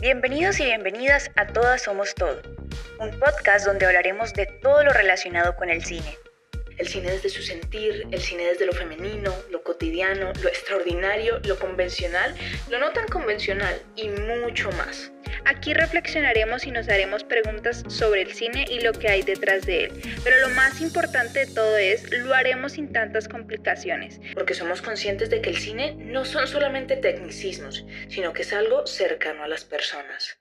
Bienvenidos y bienvenidas a Todas Somos Todo, un podcast donde hablaremos de todo lo relacionado con el cine. El cine desde su sentir, el cine desde lo femenino, lo cotidiano, lo extraordinario, lo convencional, lo no tan convencional y mucho más. Aquí reflexionaremos y nos haremos preguntas sobre el cine y lo que hay detrás de él. Pero lo más importante de todo es, lo haremos sin tantas complicaciones. Porque somos conscientes de que el cine no son solamente tecnicismos, sino que es algo cercano a las personas.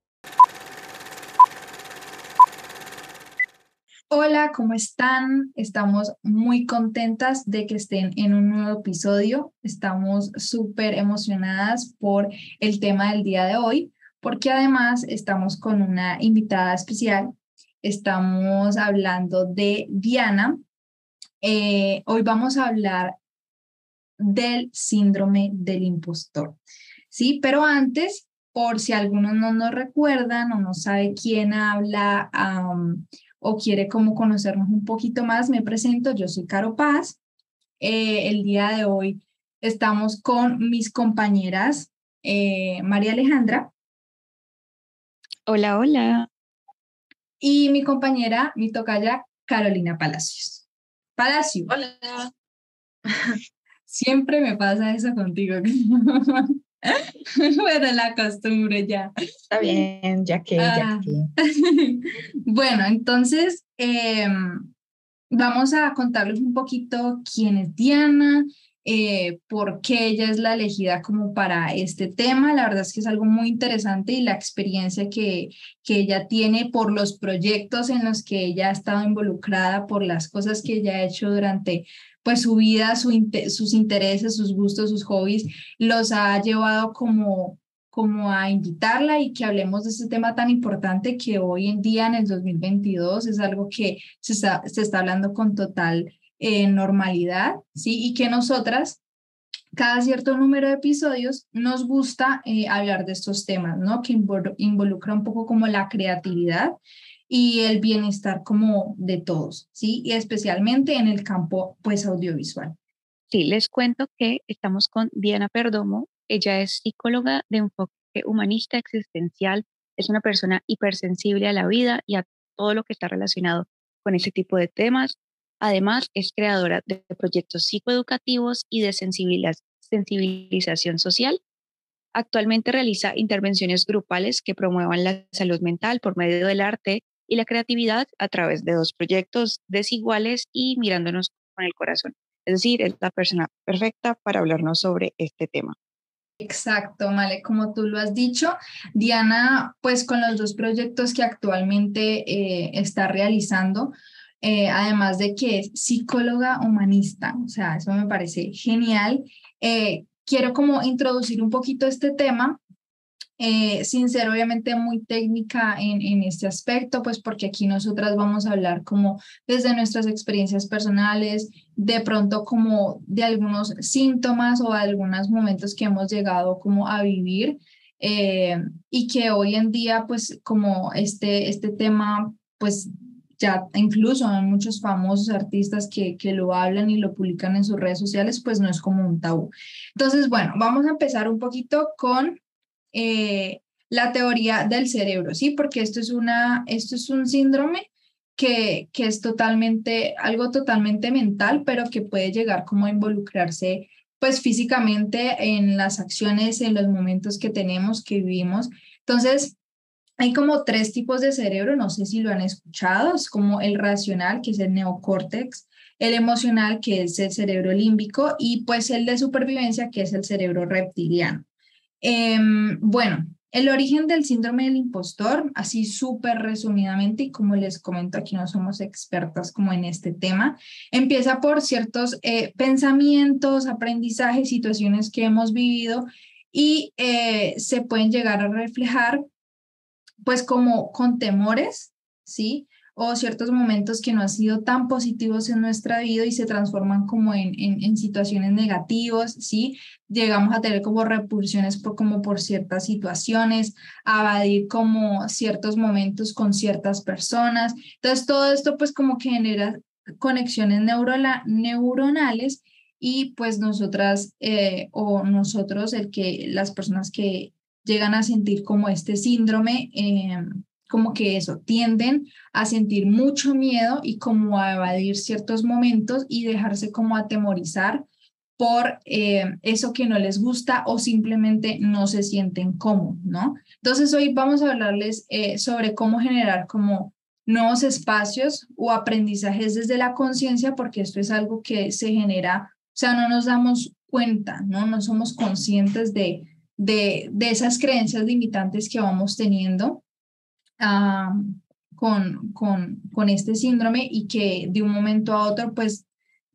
Hola, ¿cómo están? Estamos muy contentas de que estén en un nuevo episodio. Estamos súper emocionadas por el tema del día de hoy porque además estamos con una invitada especial. Estamos hablando de Diana. Eh, hoy vamos a hablar del síndrome del impostor. Sí, pero antes, por si algunos no nos recuerdan o no sabe quién habla o quiere como conocernos un poquito más, me presento. Yo soy Caro Paz. Eh, el día de hoy estamos con mis compañeras eh, María Alejandra. Hola, hola. Y mi compañera, mi tocaya, Carolina Palacios. Palacio. Hola. Siempre me pasa eso contigo. bueno, la costumbre ya. Está bien, ya que, ya ah. que. bueno, entonces em, vamos a contarles un poquito quién es Diana, eh, por qué ella es la elegida como para este tema. La verdad es que es algo muy interesante y la experiencia que, que ella tiene por los proyectos en los que ella ha estado involucrada, por las cosas que ella ha hecho durante pues su vida, su, sus intereses, sus gustos, sus hobbies, los ha llevado como como a invitarla y que hablemos de este tema tan importante que hoy en día, en el 2022, es algo que se está, se está hablando con total en normalidad, ¿sí? Y que nosotras, cada cierto número de episodios, nos gusta eh, hablar de estos temas, ¿no? Que involucra un poco como la creatividad y el bienestar como de todos, ¿sí? Y especialmente en el campo, pues, audiovisual. Sí, les cuento que estamos con Diana Perdomo. Ella es psicóloga de enfoque humanista existencial. Es una persona hipersensible a la vida y a todo lo que está relacionado con ese tipo de temas. Además, es creadora de proyectos psicoeducativos y de sensibilización social. Actualmente realiza intervenciones grupales que promuevan la salud mental por medio del arte y la creatividad a través de dos proyectos desiguales y mirándonos con el corazón. Es decir, es la persona perfecta para hablarnos sobre este tema. Exacto, Male, como tú lo has dicho, Diana, pues con los dos proyectos que actualmente eh, está realizando, eh, además de que es psicóloga humanista, o sea, eso me parece genial. Eh, quiero como introducir un poquito este tema, eh, sin ser obviamente muy técnica en, en este aspecto, pues porque aquí nosotras vamos a hablar como desde nuestras experiencias personales, de pronto como de algunos síntomas o algunos momentos que hemos llegado como a vivir. y que hoy en día, pues como este, este tema, pues ya incluso hay muchos famosos artistas que, que lo hablan y lo publican en sus redes sociales, pues no es como un tabú. Entonces, bueno, vamos a empezar un poquito con eh, la teoría del cerebro, ¿sí? Porque esto es, una, esto es un síndrome que, que es totalmente, algo totalmente mental, pero que puede llegar como a involucrarse pues físicamente en las acciones, en los momentos que tenemos, que vivimos. Entonces, hay como tres tipos de cerebro, no sé si lo han escuchado, es como el racional, que es el neocórtex, el emocional, que es el cerebro límbico, y pues el de supervivencia, que es el cerebro reptiliano. Em, bueno, el origen del síndrome del impostor, así súper resumidamente, y como les comento, aquí no somos expertas como en este tema, empieza por ciertos eh, pensamientos, aprendizajes, situaciones que hemos vivido y eh, se pueden llegar a reflejar pues como con temores, ¿sí? O ciertos momentos que no han sido tan positivos en nuestra vida y se transforman como en, en, situaciones negativas, ¿sí? Llegamos a tener como repulsiones por, como por ciertas situaciones, a evadir como ciertos momentos con ciertas personas. Entonces, todo esto pues como que genera conexiones neuronales y pues nosotras eh, o nosotros, el que las personas que llegan a sentir como este síndrome, em, como que eso, tienden a sentir mucho miedo y como a evadir ciertos momentos y dejarse como atemorizar por eh, eso que no les gusta o simplemente no se sienten cómodos, ¿no? Entonces hoy vamos a hablarles eh, sobre cómo generar como nuevos espacios o aprendizajes desde la conciencia, porque esto es algo que se genera, o sea, no nos damos cuenta, ¿no? No somos conscientes de, de, de esas creencias limitantes que vamos teniendo con, con, con este síndrome y que de un momento a otro, pues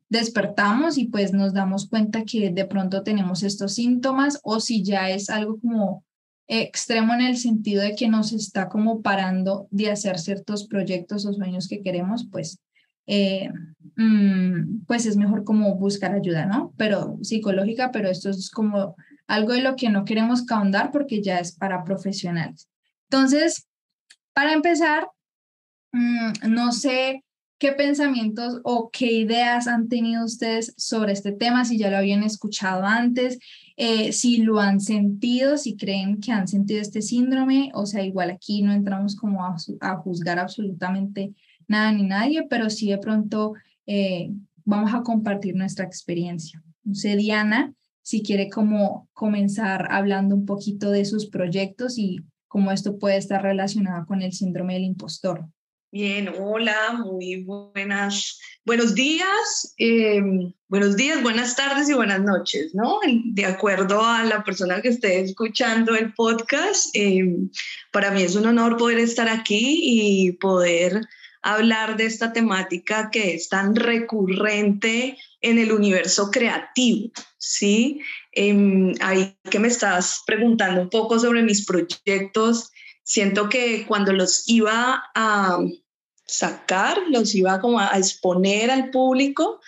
despertamos y pues nos damos cuenta que de pronto tenemos estos síntomas o si ya es algo como extremo en el sentido de que nos está como parando de hacer ciertos proyectos o sueños que queremos, pues, eh, mm, pues es mejor como buscar ayuda, ¿no? Pero psicológica, pero esto es como algo de lo que no queremos ahondar porque ya es para profesionales. Entonces, para empezar, mm, no sé qué pensamientos o qué ideas han tenido ustedes sobre este tema, si ya lo habían escuchado antes, eh, si lo han sentido, si creen que han sentido este síndrome, o sea, igual aquí no entramos como a, juzgar absolutamente nada ni nadie, pero sí de pronto eh, vamos a compartir nuestra experiencia. No Diana, si quiere como comenzar hablando un poquito de sus proyectos y cómo esto puede estar relacionado con el síndrome del impostor. Bien, hola, muy buenas, buenos días, em, buenos días, buenas tardes y buenas noches, ¿no? De acuerdo a la persona que esté escuchando el podcast, em, para mí es un honor poder estar aquí y poder hablar de esta temática que es tan recurrente en el universo creativo, ¿sí? Eh, ahí que me estás preguntando un poco sobre mis proyectos, siento que cuando los iba a sacar, los iba como a exponer al público,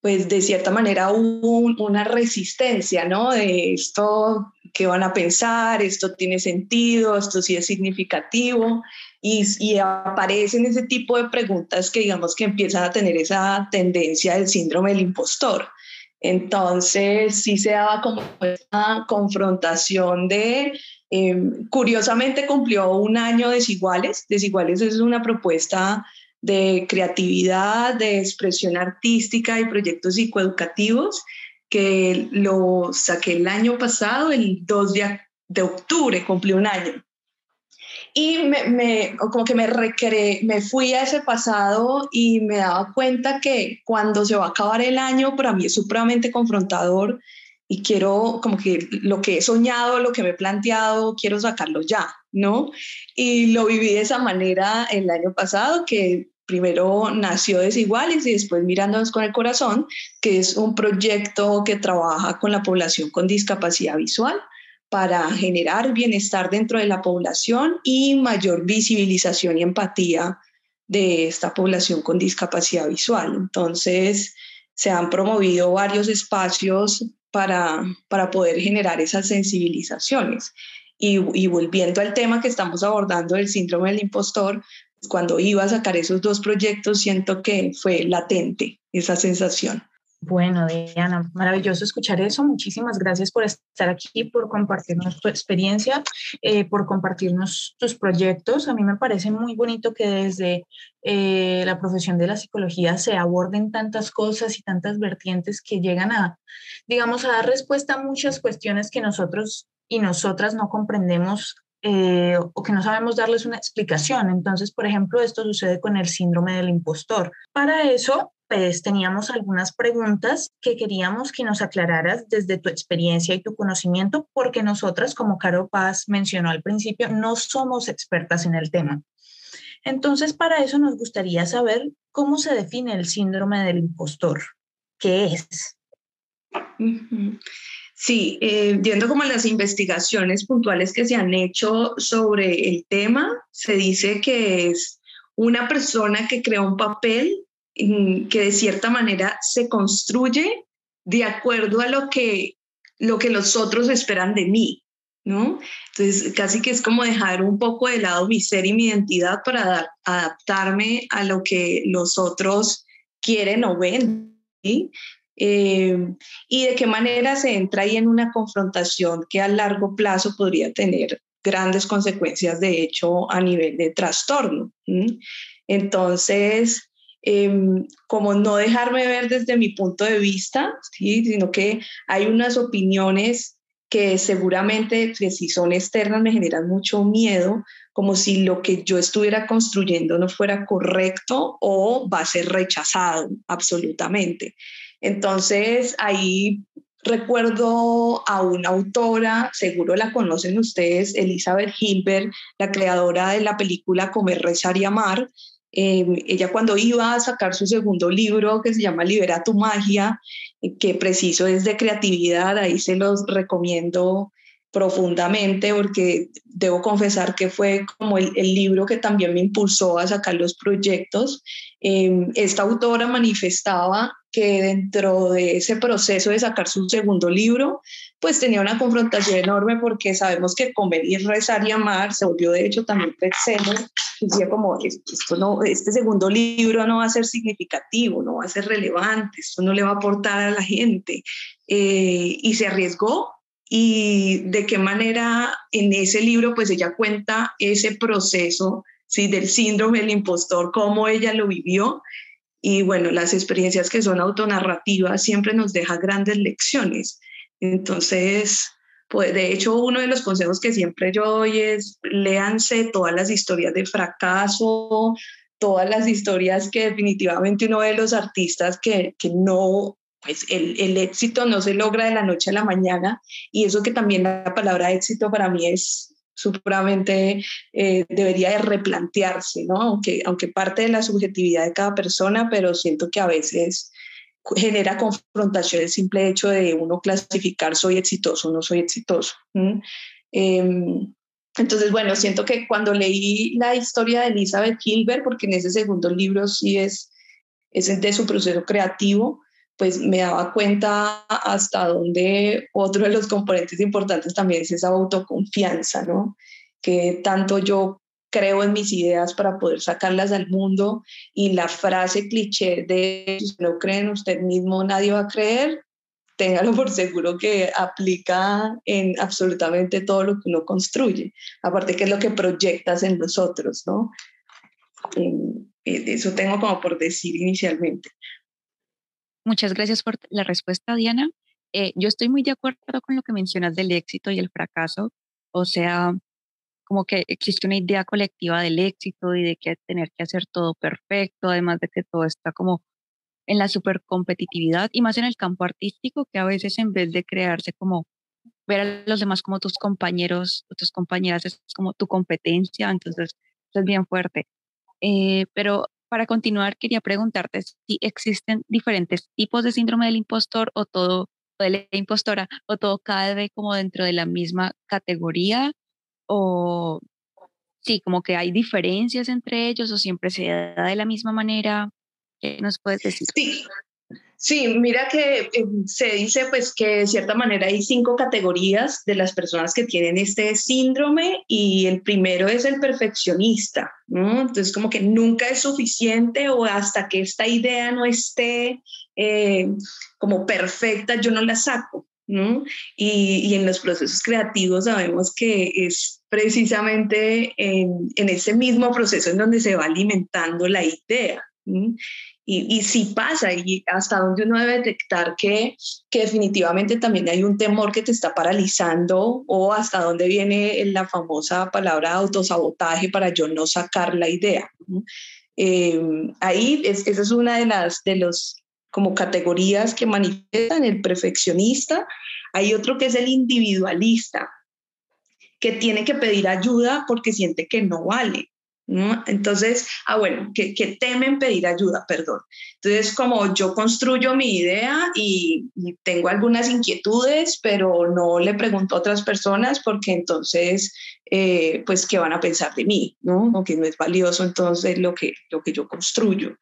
pues de cierta manera hubo una resistencia, ¿no? De esto, ¿qué van a pensar? Esto tiene sentido, esto sí es significativo. Y, y, aparecen ese tipo de preguntas que digamos que empiezan a tener esa tendencia del síndrome del impostor. Entonces sí se daba como una confrontación de Em, curiosamente cumplió un año Desiguales. Desiguales es una propuesta de creatividad, de expresión artística y proyectos psicoeducativos que lo saqué el año pasado, el 2 de, de octubre, cumplió un año. Y me, me, como que me recreé, me fui a ese pasado y me daba cuenta que cuando se va a acabar el año, para mí es supremamente confrontador y quiero como que lo que he soñado, lo que me he planteado, quiero sacarlo ya, ¿no? Y lo viví de esa manera el año pasado, que primero nació Desiguales y después Mirándonos con el Corazón, que es un proyecto que trabaja con la población con discapacidad visual para generar bienestar dentro de la población y mayor visibilización y empatía de esta población con discapacidad visual. Entonces, se han promovido varios espacios para, para poder generar esas sensibilizaciones. Y, y, volviendo al tema que estamos abordando del síndrome del impostor, cuando iba a sacar esos dos proyectos, siento que fue latente esa sensación. Bueno, Diana, maravilloso escuchar eso. Muchísimas gracias por estar aquí, por compartirnos tu experiencia, eh, por compartirnos tus proyectos. A mí me parece muy bonito que desde eh, la profesión de la psicología se aborden tantas cosas y tantas vertientes que llegan a, digamos, a dar respuesta a muchas cuestiones que nosotros y nosotras no comprendemos eh, o que no sabemos darles una explicación. Entonces, por ejemplo, esto sucede con el síndrome del impostor. Para eso, pues teníamos algunas preguntas que queríamos que nos aclararas desde tu experiencia y tu conocimiento, porque nosotras, como Caro Paz mencionó al principio, no somos expertas en el tema. Entonces, para eso nos gustaría saber cómo se define el síndrome del impostor. ¿Qué es? Sí, eh, viendo como las investigaciones puntuales que se han hecho sobre el tema, se dice que es una persona que crea un papel que de cierta manera se construye de acuerdo a lo que, lo que los otros esperan de mí, ¿no? Entonces, casi que es como dejar un poco de lado mi ser y mi identidad para adaptarme a lo que los otros quieren o ven, ¿sí? Eh, y de qué manera se entra ahí en una confrontación que a largo plazo podría tener grandes consecuencias, de hecho, a nivel de trastorno. Entonces, em, como no dejarme ver desde mi punto de vista, ¿sí? sino que hay unas opiniones que seguramente, que si son externas, me generan mucho miedo, como si lo que yo estuviera construyendo no fuera correcto o va a ser rechazado absolutamente. Entonces, ahí recuerdo a una autora, seguro la conocen ustedes, Elizabeth Hilbert, la creadora de la película Comer, Rezar y Amar. Em, ella cuando iba a sacar su segundo libro que se llama Libera tu magia, eh, que preciso es de creatividad, ahí se los recomiendo profundamente porque debo confesar que fue como el, libro que también me impulsó a sacar los proyectos. Em, esta autora manifestaba que dentro de ese proceso de sacar su segundo libro, pues tenía una confrontación enorme porque sabemos que y rezar y amar se volvió de hecho también bestseller. Decía como, esto no, este segundo libro no va a ser significativo, no va a ser relevante, esto no le va a aportar a la gente. Eh, y se arriesgó y de qué manera en ese libro pues ella cuenta ese proceso ¿sí? del síndrome del impostor, cómo ella lo vivió y bueno, las experiencias que son autonarrativas siempre nos deja grandes lecciones. Entonces, pues de hecho uno de los consejos que siempre yo doy es léanse todas las historias de fracaso, todas las historias que definitivamente uno de los artistas que, que no pues el, el, éxito no se logra de la noche a la mañana y eso que también la palabra éxito para mí es supremamente, eh, debería de replantearse, ¿no? Aunque, aunque parte de la subjetividad de cada persona, pero siento que a veces genera confrontación el simple hecho de uno clasificar soy exitoso o no soy exitoso. Em, entonces, bueno, siento que cuando leí la historia de Elizabeth Gilbert, porque en ese segundo libro sí es, es de su proceso creativo, pues me daba cuenta hasta dónde otro de los componentes importantes también es esa autoconfianza, ¿no? Que tanto yo creo en mis ideas para poder sacarlas al mundo y la frase cliché de si no cree en usted mismo, nadie va a creer, téngalo por seguro que aplica en absolutamente todo lo que uno construye, aparte que es lo que proyectas en los otros, ¿no? Eso tengo como por decir inicialmente. Muchas gracias por la respuesta, Diana. Eh, yo estoy muy de acuerdo con lo que mencionas del éxito y el fracaso. O sea, como que existe una idea colectiva del éxito y de que tener que hacer todo perfecto, además de que todo está como en la supercompetitividad y más en el campo artístico, que a veces en vez de crearse como ver a los demás como tus compañeros tus compañeras es como tu competencia, entonces es bien fuerte. Eh, pero para continuar, quería preguntarte si existen diferentes tipos de síndrome del impostor o todo, de la impostora, o todo cae como dentro de la misma categoría, o sí, como que hay diferencias entre ellos, o siempre se da de la misma manera. ¿Qué nos puedes decir? Sí, Sí, mira que eh, se dice pues que de cierta manera hay cinco categorías de las personas que tienen este síndrome y el primero es el perfeccionista, ¿no? Entonces como que nunca es suficiente o hasta que esta idea no esté eh, como perfecta, yo no la saco, ¿no? Y, y, en los procesos creativos sabemos que es precisamente en, en ese mismo proceso en donde se va alimentando la idea. Y, si pasa, y hasta donde uno debe detectar que, que definitivamente también hay un temor que te está paralizando, o hasta dónde viene la famosa palabra autosabotaje para yo no sacar la idea. Eh, ahí esa es una de las de los como categorías que manifiestan el perfeccionista. Hay otro que es el individualista, que tiene que pedir ayuda porque siente que no vale. Entonces, ah, bueno, que, temen pedir ayuda, perdón. Entonces, como yo construyo mi idea y, tengo algunas inquietudes, pero no le pregunto a otras personas porque entonces, eh, pues, ¿qué van a pensar de mí? ¿no? O que no es valioso entonces lo que, lo que yo construyo.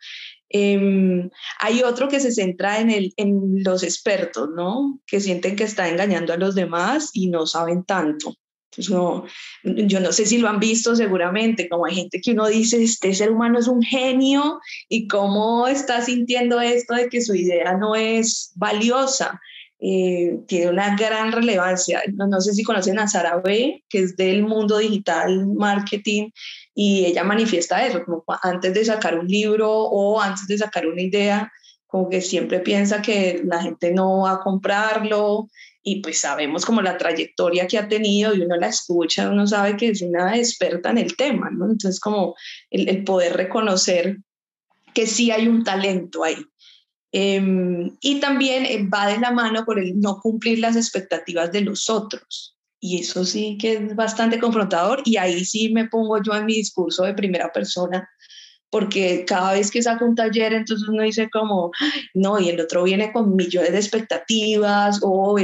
Em, hay otro que se centra en, el, en los expertos, ¿no? Que sienten que está engañando a los demás y no saben tanto. No, yo no sé si lo han visto seguramente, como hay gente que uno dice, este ser humano es un genio y cómo está sintiendo esto de que su idea no es valiosa. Eh, tiene una gran relevancia. No, no, sé si conocen a Sara B, que es del mundo digital marketing, y ella manifiesta eso, como antes de sacar un libro o antes de sacar una idea, como que siempre piensa que la gente no va a comprarlo y pues sabemos como la trayectoria que ha tenido y uno la escucha, uno sabe que es una experta en el tema, ¿no? Entonces como el, poder reconocer que sí hay un talento ahí. Em, y también eh, va de la mano por el no cumplir las expectativas de los otros. Y eso sí que es bastante confrontador y ahí sí me pongo yo en mi discurso de primera persona porque cada vez que saco un taller, entonces uno dice como, no, y el otro viene con millones de expectativas o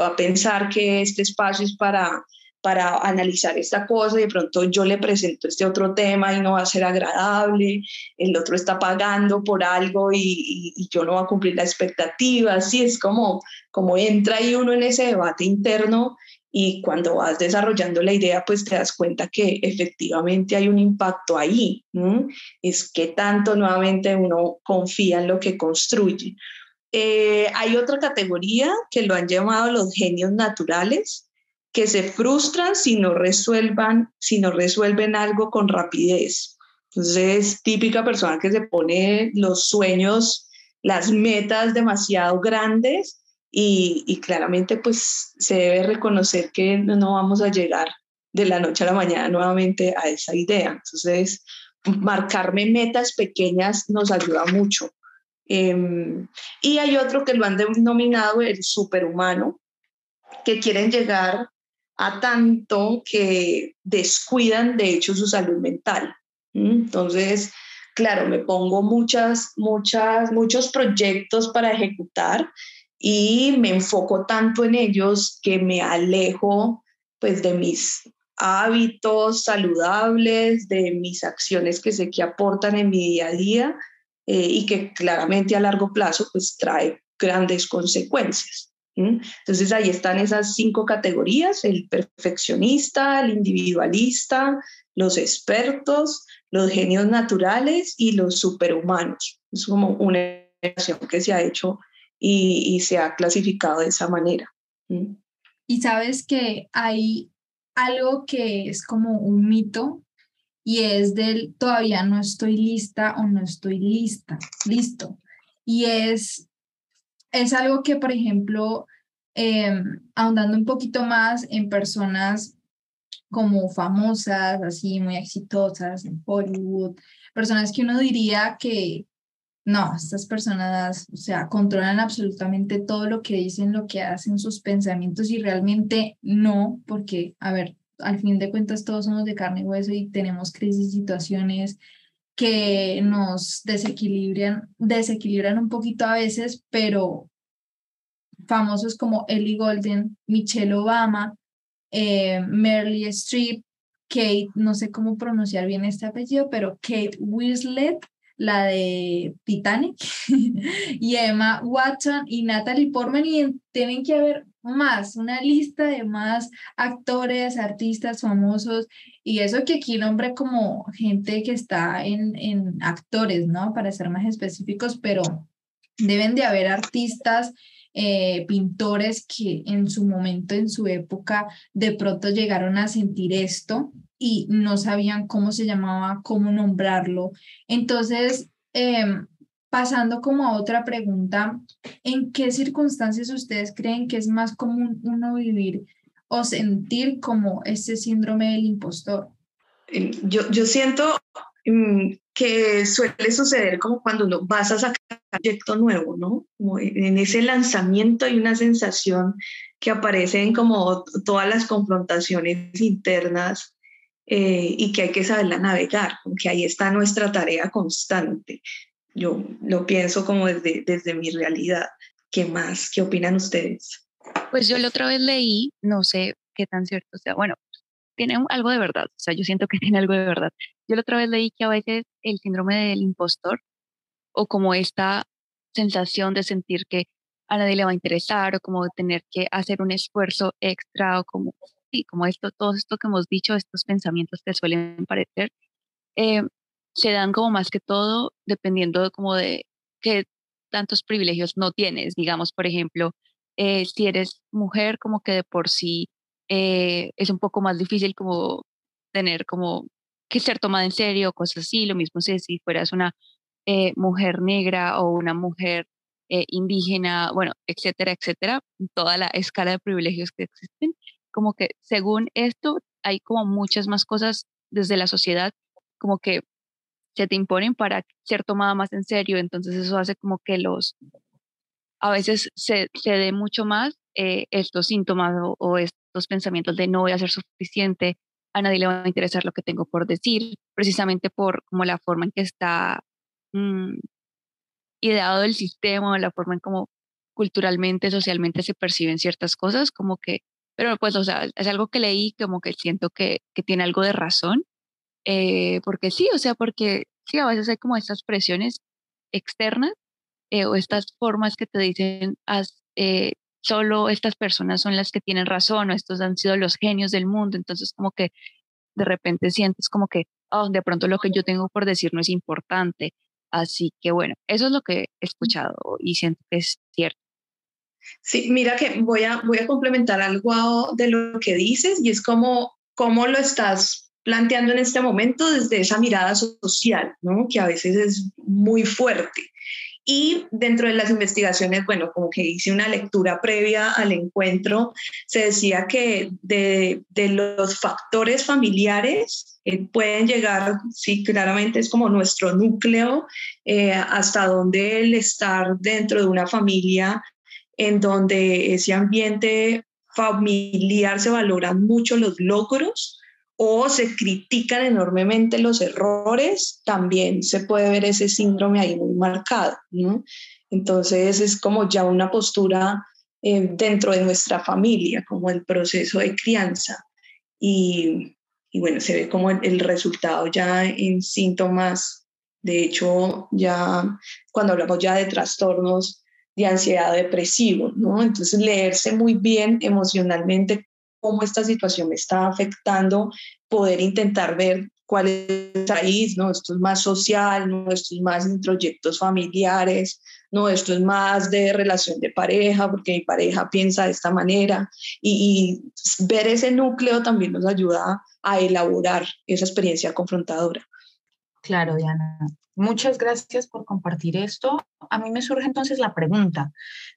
va a pensar que este espacio es para, para analizar esta cosa y de pronto yo le presento este otro tema y no va a ser agradable, el otro está pagando por algo y, y, yo no voy a cumplir la expectativa, así es como, como entra ahí uno en ese debate interno y cuando vas desarrollando la idea, pues te das cuenta que efectivamente hay un impacto ahí. Es que tanto nuevamente uno confía en lo que construye. Eh, hay otra categoría que lo han llamado los genios naturales, que se frustran si no, resuelvan, si no resuelven algo con rapidez. Entonces, típica persona que se pone los sueños, las metas demasiado grandes y, claramente pues se debe reconocer que no vamos a llegar de la noche a la mañana nuevamente a esa idea. Entonces, marcarme metas pequeñas nos ayuda mucho. Em, y hay otro que lo han denominado el superhumano, que quieren llegar a tanto que descuidan de hecho su salud mental. Entonces, claro, me pongo muchas, muchas, muchos proyectos para ejecutar y me enfoco tanto en ellos que me alejo pues de mis hábitos saludables, de mis acciones que sé que aportan en mi día a día eh, y que claramente a largo plazo pues trae grandes consecuencias. Entonces ahí están esas cinco categorías, el perfeccionista, el individualista, los expertos, los genios naturales y los superhumanos. Es como una que se ha hecho y, se ha clasificado de esa manera. Y sabes que hay algo que es como un mito y es del todavía no estoy lista o no estoy lista, listo. Y es, es algo que, por ejemplo, em, ahondando un poquito más en personas como famosas, así muy exitosas en Hollywood, personas que uno diría que no, estas personas, o sea, controlan absolutamente todo lo que dicen, lo que hacen, sus pensamientos y realmente no, porque, a ver, al fin de cuentas todos somos de carne y hueso y tenemos crisis, situaciones que nos desequilibran, desequilibran un poquito a veces, pero famosos como Ellie Golden, Michelle Obama, eh, Streep, Kate, no sé cómo pronunciar bien este apellido, pero Kate Winslet, la de Titanic, y Emma Watson y Natalie Portman, y tienen que haber más, una lista de más actores, artistas famosos, y eso que aquí nombre como gente que está en, en actores, ¿no? Para ser más específicos, pero deben de haber artistas eh, pintores que en su momento, en su época, de pronto llegaron a sentir esto y no sabían cómo se llamaba, cómo nombrarlo. Entonces, em, pasando como a otra pregunta, ¿en qué circunstancias ustedes creen que es más común uno vivir o sentir como este síndrome del impostor? Yo, yo siento mm, que suele suceder como cuando uno vas a sacar un proyecto nuevo, ¿no? en ese lanzamiento hay una sensación que aparecen como todas las confrontaciones internas eh, y que hay que saberla navegar, que ahí está nuestra tarea constante. Yo lo pienso como desde, desde mi realidad. ¿Qué más? ¿Qué opinan ustedes? Pues yo la otra vez leí, no sé qué tan cierto sea, bueno, tiene algo de verdad, o sea, yo siento que tiene algo de verdad. Yo la otra vez leí que a veces el síndrome del impostor o como esta sensación de sentir que a nadie le va a interesar o como tener que hacer un esfuerzo extra o como como esto, todo esto que hemos dicho, estos pensamientos que suelen parecer, eh, se dan como más que todo dependiendo de como de qué tantos privilegios no tienes. Digamos, por ejemplo, eh, si eres mujer, como que de por sí eh, es un poco más difícil como tener como que ser tomada en serio, cosas así. Lo mismo si, fueras una mujer negra o una mujer indígena, bueno, etcétera, etcétera, toda la escala de privilegios que existen, como que según esto hay como muchas más cosas desde la sociedad, como que se te imponen para ser tomada más en serio, entonces eso hace como que los, a veces se, se dé mucho más eh, estos síntomas o, estos pensamientos de no voy a ser suficiente, a nadie le va a interesar lo que tengo por decir, precisamente por como la forma en que está mm, ideado el sistema, la forma en cómo culturalmente, socialmente se perciben ciertas cosas, como que, pero pues, o sea, es algo que leí, como que siento que, que tiene algo de razón, eh, porque sí, o sea, porque sí, a veces hay como estas presiones externas eh, o estas formas que te dicen, eh, solo estas personas son las que tienen razón o estos han sido los genios del mundo, entonces como que de repente sientes como que, oh, de pronto lo que yo tengo por decir no es importante. Así que bueno, eso es lo que he escuchado y siento que es cierto. Sí, mira que voy a, voy a complementar algo de lo que dices y es como cómo lo estás planteando en este momento desde esa mirada social, ¿no? que a veces es muy fuerte. Y dentro de las investigaciones, bueno, como que hice una lectura previa al encuentro, se decía que de, de los factores familiares eh, pueden llegar, sí, claramente es como nuestro núcleo, eh, hasta donde el estar dentro de una familia en donde ese ambiente familiar se valoran mucho los logros, o se critican enormemente los errores, también se puede ver ese síndrome ahí muy marcado. Entonces es como ya una postura eh, dentro de nuestra familia, como el proceso de crianza. Y, bueno, se ve como el, resultado ya en síntomas. De hecho, ya cuando hablamos ya de trastornos de ansiedad depresivo, ¿no? Entonces leerse muy bien emocionalmente cómo esta situación me está afectando, poder intentar ver cuál es el raíz, ¿no? Esto es más social, ¿no? Esto es más proyectos familiares, ¿no? Esto es más de relación de pareja, porque mi pareja piensa de esta manera. Y, y ver ese núcleo también nos ayuda a elaborar esa experiencia confrontadora. Claro, Diana. Muchas gracias por compartir esto. A mí me surge entonces la pregunta,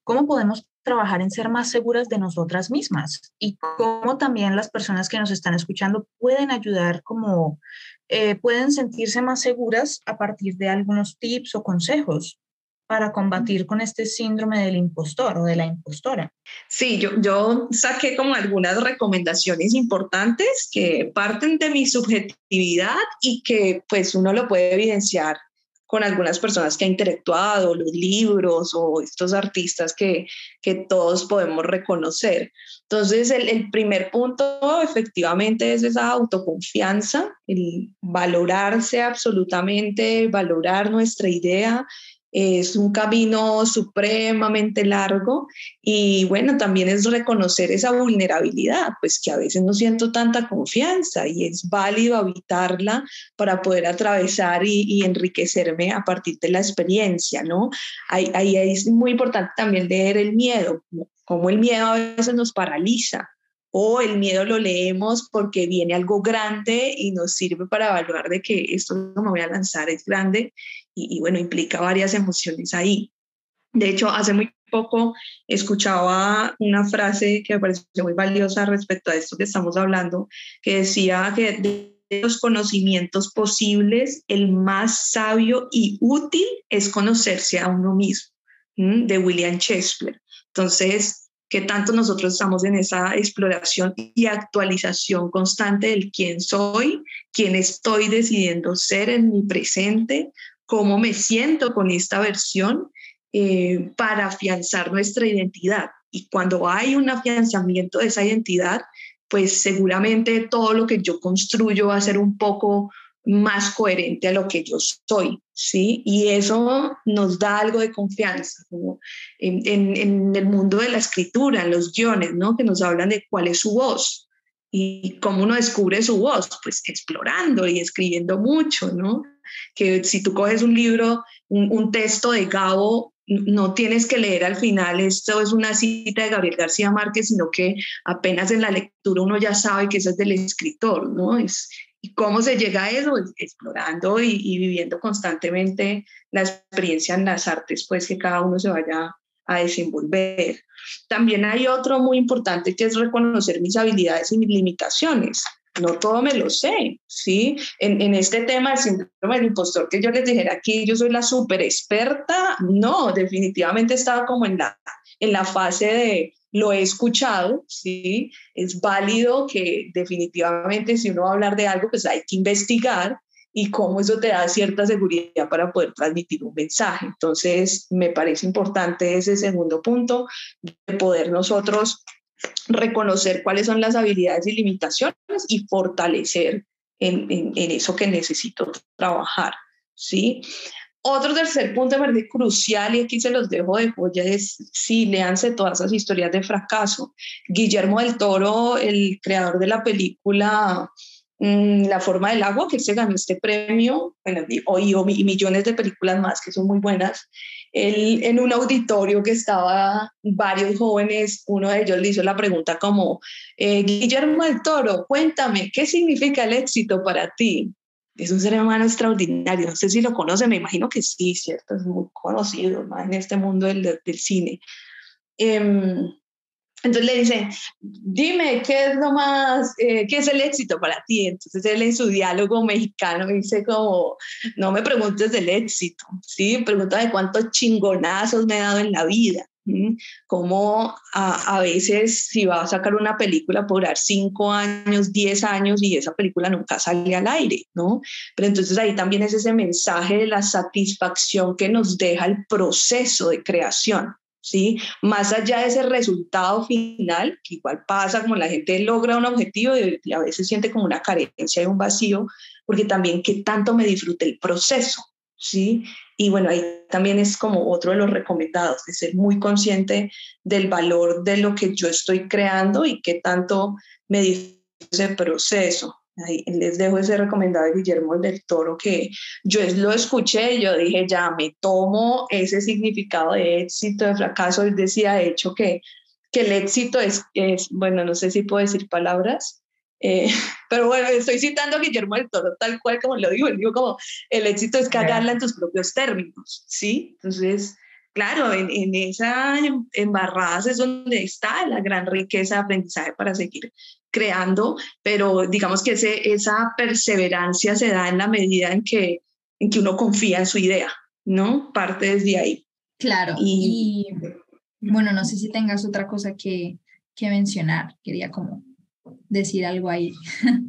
¿cómo podemos trabajar en ser más seguras de nosotras mismas y cómo también las personas que nos están escuchando pueden ayudar como eh, pueden sentirse más seguras a partir de algunos tips o consejos para combatir con este síndrome del impostor o de la impostora. Sí, yo, yo saqué como algunas recomendaciones importantes que parten de mi subjetividad y que pues uno lo puede evidenciar con algunas personas que ha interactuado, los libros o estos artistas que, que todos podemos reconocer. Entonces, el, el, primer punto efectivamente es esa autoconfianza, el valorarse absolutamente, valorar nuestra idea es un camino supremamente largo y bueno, también es reconocer esa vulnerabilidad, pues que a veces no siento tanta confianza y es válido habitarla para poder atravesar y, enriquecerme a partir de la experiencia, ¿no? Ahí, ahí es muy importante también leer el miedo, como el miedo a veces nos paraliza o el miedo lo leemos porque viene algo grande y nos sirve para evaluar de que esto no me voy a lanzar es grande y, bueno, implica varias emociones ahí. De hecho, hace muy poco escuchaba una frase que me pareció muy valiosa respecto a esto que estamos hablando, que decía que de los conocimientos posibles, el más sabio y útil es conocerse a uno mismo, de William Shakespeare. Entonces, que tanto nosotros estamos en esa exploración y actualización constante del quién soy, quién estoy decidiendo ser en mi presente, cómo me siento con esta versión eh, para afianzar nuestra identidad. Y cuando hay un afianzamiento de esa identidad, pues seguramente todo lo que yo construyo va a ser un poco más coherente a lo que yo soy, ¿sí? Y eso nos da algo de confianza, como en, en, en, el mundo de la escritura, en los guiones, ¿no? Que nos hablan de cuál es su voz. ¿Y cómo uno descubre su voz? Pues explorando y escribiendo mucho, ¿no? Que si tú coges un libro, un, texto de Gabo, no tienes que leer al final, esto es una cita de Gabriel García Márquez, sino que apenas en la lectura uno ya sabe que eso es del escritor, ¿no? Es, ¿Y cómo se llega a eso? Explorando y, viviendo constantemente la experiencia en las artes, pues que cada uno se vaya a desenvolver. También hay otro muy importante que es reconocer mis habilidades y mis limitaciones. No todo me lo sé, ¿sí? En, en este tema del síndrome del impostor, que yo les dijera aquí, yo soy la súper experta, no, definitivamente estaba como en la, en la fase de lo he escuchado, ¿sí? Es válido que definitivamente si uno va a hablar de algo, pues hay que investigar y cómo eso te da cierta seguridad para poder transmitir un mensaje. Entonces, me parece importante ese segundo punto de poder nosotros reconocer cuáles son las habilidades y limitaciones y fortalecer en, en, en eso que necesito trabajar, ¿sí? Otro tercer punto me parece crucial y aquí se los dejo de joya es, sí, léanse todas esas historias de fracaso. Guillermo del Toro, el creador de la película la forma del agua, que se ganó este premio, bueno, y, millones de películas más que son muy buenas. Él, en un auditorio que estaba varios jóvenes, uno de ellos le hizo la pregunta como, eh, Guillermo del Toro, cuéntame, ¿qué significa el éxito para ti? Es un ser humano extraordinario, no sé si lo conoce, me imagino que sí, ¿cierto? Es muy conocido en este mundo del, del cine. Eh, entonces le dice, dime, ¿qué es lo más, eh, qué es el éxito para ti? Entonces él en su diálogo mexicano dice como, no me preguntes del éxito, ¿sí? Pregúntame cuántos chingonazos me he dado en la vida. Como a, a, veces si va a sacar una película por dar cinco años, diez años y esa película nunca sale al aire, ¿no? Pero entonces ahí también es ese mensaje de la satisfacción que nos deja el proceso de creación. ¿Sí? Más allá de ese resultado final, que igual pasa como la gente logra un objetivo y, a veces siente como una carencia y un vacío, porque también que tanto me disfrute el proceso, ¿sí? Y bueno, ahí también es como otro de los recomendados, de ser muy consciente del valor de lo que yo estoy creando y qué tanto me disfrute ese proceso. Ahí les dejo ese recomendado de Guillermo del Toro que yo lo escuché y yo dije, ya me tomo ese significado de éxito, de fracaso. Él decía, de hecho, que, que el éxito es, es, bueno, no sé si puedo decir palabras, eh, pero bueno, estoy citando a Guillermo del Toro tal cual como lo digo, él digo como, el éxito es cagarla en tus propios términos, ¿sí? Entonces, claro, en, en esa embarradas es donde está la gran riqueza de aprendizaje para seguir creando, pero digamos que ese, esa perseverancia se da en la medida en que, en que uno confía en su idea, ¿no? Parte desde ahí. Claro, y, bueno, no sé si tengas otra cosa que, que mencionar, quería como decir algo ahí.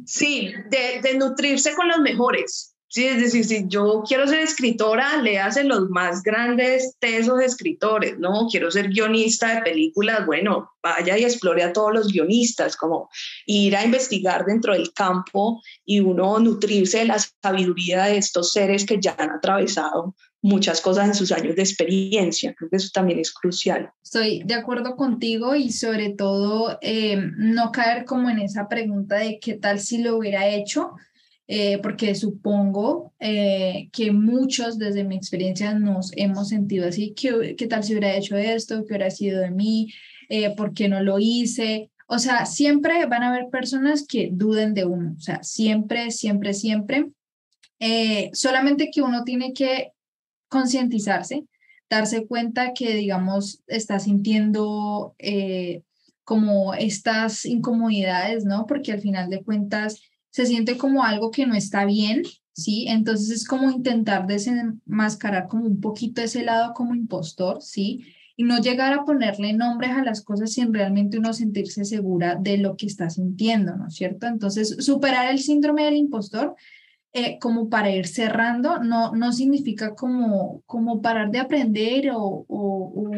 Sí, de, de nutrirse con los mejores, Sí, es decir, si yo quiero ser escritora, le hacen los más grandes tesos escritores, ¿no? Quiero ser guionista de películas, bueno, vaya y explore a todos los guionistas, como ir a investigar dentro del campo y uno nutrirse de la sabiduría de estos seres que ya han atravesado muchas cosas en sus años de experiencia. Creo que eso también es crucial. Estoy de acuerdo contigo y sobre todo eh, no caer como en esa pregunta de qué tal si lo hubiera hecho eh, porque supongo eh, que muchos desde mi experiencia nos hemos sentido así, ¿qué, qué tal si hubiera hecho esto? ¿Qué hubiera sido de mí? Eh, ¿Por qué no lo hice? O sea, siempre van a haber personas que duden de uno, o sea, siempre, siempre, siempre. solamente que uno tiene que concientizarse, darse cuenta que, digamos, está sintiendo como estas incomodidades, ¿no? Porque al final de cuentas se siente como algo que no está bien, ¿sí? Entonces es como intentar desenmascarar como un poquito ese lado como impostor, ¿sí? Y no llegar a ponerle nombres a las cosas sin realmente uno sentirse segura de lo que está sintiendo, ¿no es cierto? Entonces, superar el síndrome del impostor eh, como para ir cerrando, no, no significa como, como parar de aprender o, o,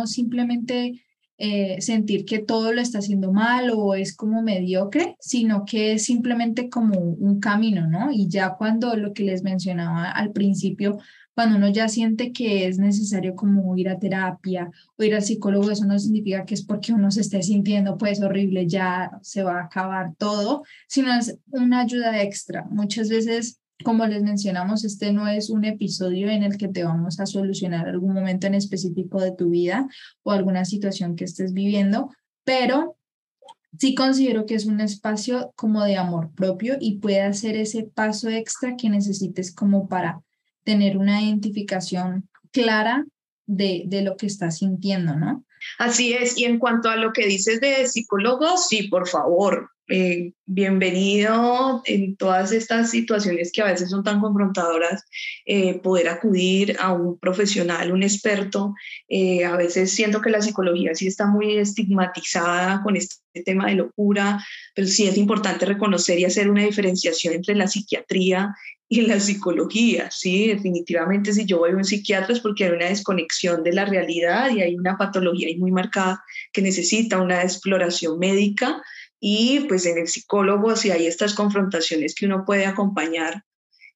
o simplemente eh, sentir que todo lo está haciendo mal o es como mediocre, sino que es simplemente como un camino, ¿no? Y ya cuando lo que les mencionaba al principio, cuando uno ya siente que es necesario como ir a terapia o ir al psicólogo, eso no significa que es porque uno se esté sintiendo pues horrible, ya se va a acabar todo, sino es una ayuda extra. Muchas veces como les mencionamos, este no es un episodio en el que te vamos a solucionar algún momento en específico de tu vida o alguna situación que estés viviendo, pero sí considero que es un espacio como de amor propio y puede hacer ese paso extra que necesites como para tener una identificación clara de, de lo que estás sintiendo, ¿no? Así es, y en cuanto a lo que dices de psicólogos, sí, por favor, eh, bienvenido en todas estas situaciones que a veces son tan confrontadoras, eh, poder acudir a un profesional, un experto. Eh, a veces siento que la psicología sí está muy estigmatizada con este tema de locura, pero sí es importante reconocer y hacer una diferenciación entre la psiquiatría y la psicología, sí, definitivamente si yo voy a un psiquiatra es porque hay una desconexión de la realidad y hay una patología ahí muy marcada que necesita una exploración médica y pues en el psicólogo, si hay estas confrontaciones que uno puede acompañar,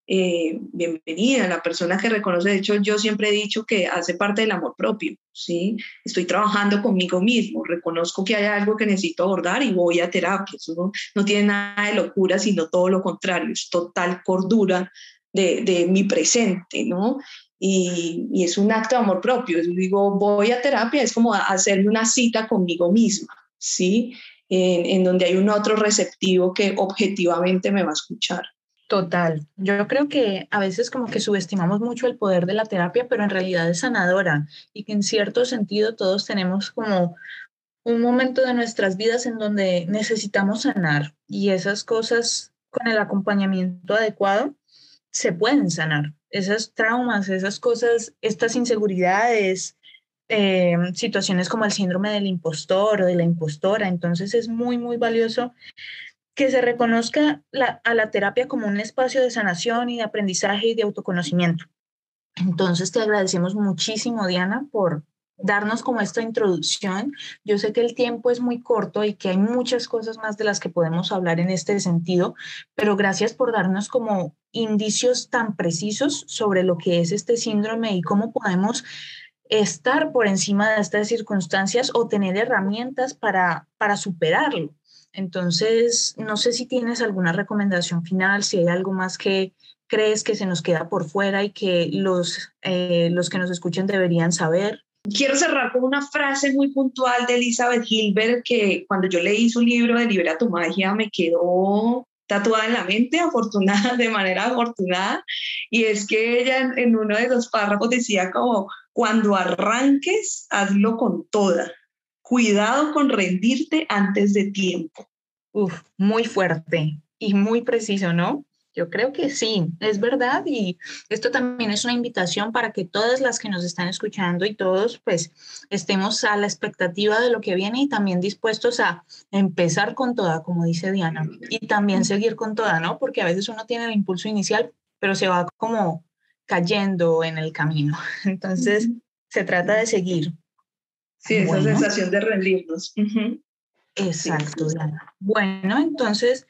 eh, bienvenida. La persona que reconoce, de hecho, yo siempre he dicho que hace parte del amor propio, ¿sí? Estoy trabajando conmigo mismo, reconozco que hay algo que necesito abordar y voy a terapia. Eso no, no tiene nada de locura, sino todo lo contrario, es total cordura de, de mi presente, ¿no? Y, y, es un acto de amor propio. Digo, voy a terapia, es como hacerme una cita conmigo misma, ¿sí? En, donde hay un otro receptivo que objetivamente me va a escuchar. Total. Yo creo que a veces como que subestimamos mucho el poder de la terapia, pero en realidad es sanadora y que en cierto sentido todos tenemos como un momento de nuestras vidas en donde necesitamos sanar y esas cosas con el acompañamiento adecuado se pueden sanar. Esas traumas, esas cosas, estas inseguridades, eh, situaciones como el síndrome del impostor o de la impostora. Entonces es muy, muy valioso que se reconozca a la terapia como un espacio de sanación y de aprendizaje y de autoconocimiento. Entonces te agradecemos muchísimo, Diana, por darnos como esta introducción. Yo sé que el tiempo es muy corto y que hay muchas cosas más de las que podemos hablar en este sentido, pero gracias por darnos como indicios tan precisos sobre lo que es este síndrome y cómo podemos estar por encima de estas circunstancias o tener herramientas para, para superarlo. Entonces, no sé si tienes alguna recomendación final, si hay algo más que crees que se nos queda por fuera y que los, eh, los que nos escuchen deberían saber. Quiero cerrar con una frase muy puntual de Elizabeth Gilbert que cuando yo leí su libro de Libera tu magia me quedó tatuada en la mente, afortunada, de manera afortunada, y es que ella en, uno de los párrafos decía como, cuando arranques, hazlo con toda. Cuidado con rendirte antes de tiempo. Uf, muy fuerte y muy preciso, ¿no? Yo creo que sí, es verdad y esto también es una invitación para que todas las que nos están escuchando y todos pues estemos a la expectativa de lo que viene y también dispuestos a empezar con toda, como dice Diana, y también seguir con toda, ¿no? Porque a veces uno tiene el impulso inicial, pero se va como cayendo en el camino. Entonces, se trata de seguir. Sí, esa sensación de rendirnos. Exacto, Bueno, entonces,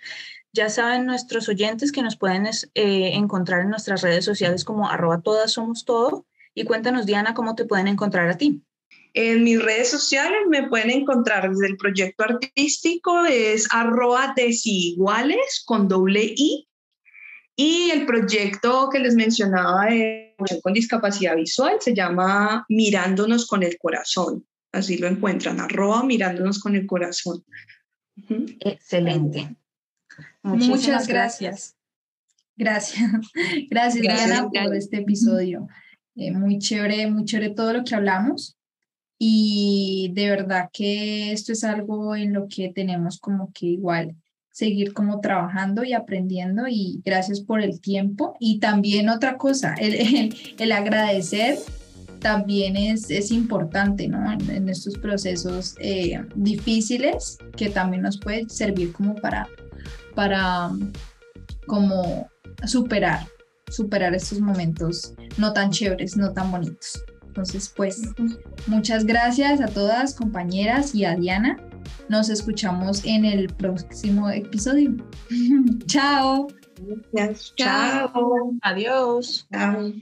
ya saben nuestros oyentes que nos pueden eh, encontrar en nuestras redes sociales como arroba todas somos todo. Y cuéntanos, Diana, cómo te pueden encontrar a ti. En mis redes sociales me pueden encontrar desde el proyecto artístico, es arroba desiguales con doble I y el proyecto que les mencionaba de con discapacidad visual se llama Mirándonos con el Corazón. Así lo encuentran, arroba Mirándonos con el Corazón. Excelente. Muchas gracias. Gracias. Gracias, Diana, por este episodio. Eh, muy chévere, muy chévere todo lo que hablamos. Y de verdad que esto es algo en lo que tenemos como que igual seguir como trabajando y aprendiendo y gracias por el tiempo. Y también otra cosa, el, el, agradecer también es, es importante, ¿no? En, estos procesos eh, difíciles que también nos puede servir como para, para como superar, superar estos momentos no tan chéveres, no tan bonitos. Entonces, pues, muchas gracias a todas compañeras y a Diana nos escuchamos en el próximo episodio. Chao. Chao. Adiós. Chao.